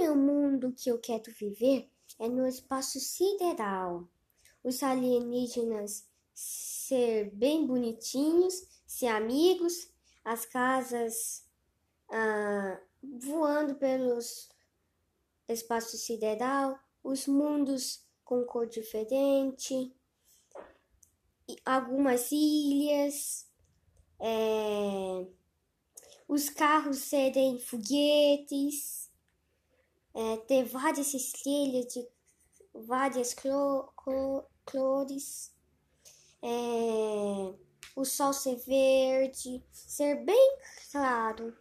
Meu mundo que eu quero viver é no espaço sideral. Os alienígenas ser bem bonitinhos, ser amigos, as casas ah, voando pelos espaço sideral, os mundos com cor diferente, algumas ilhas, é, os carros serem foguetes é, ter várias estrelas de várias cores, é, o sol ser verde, ser bem claro.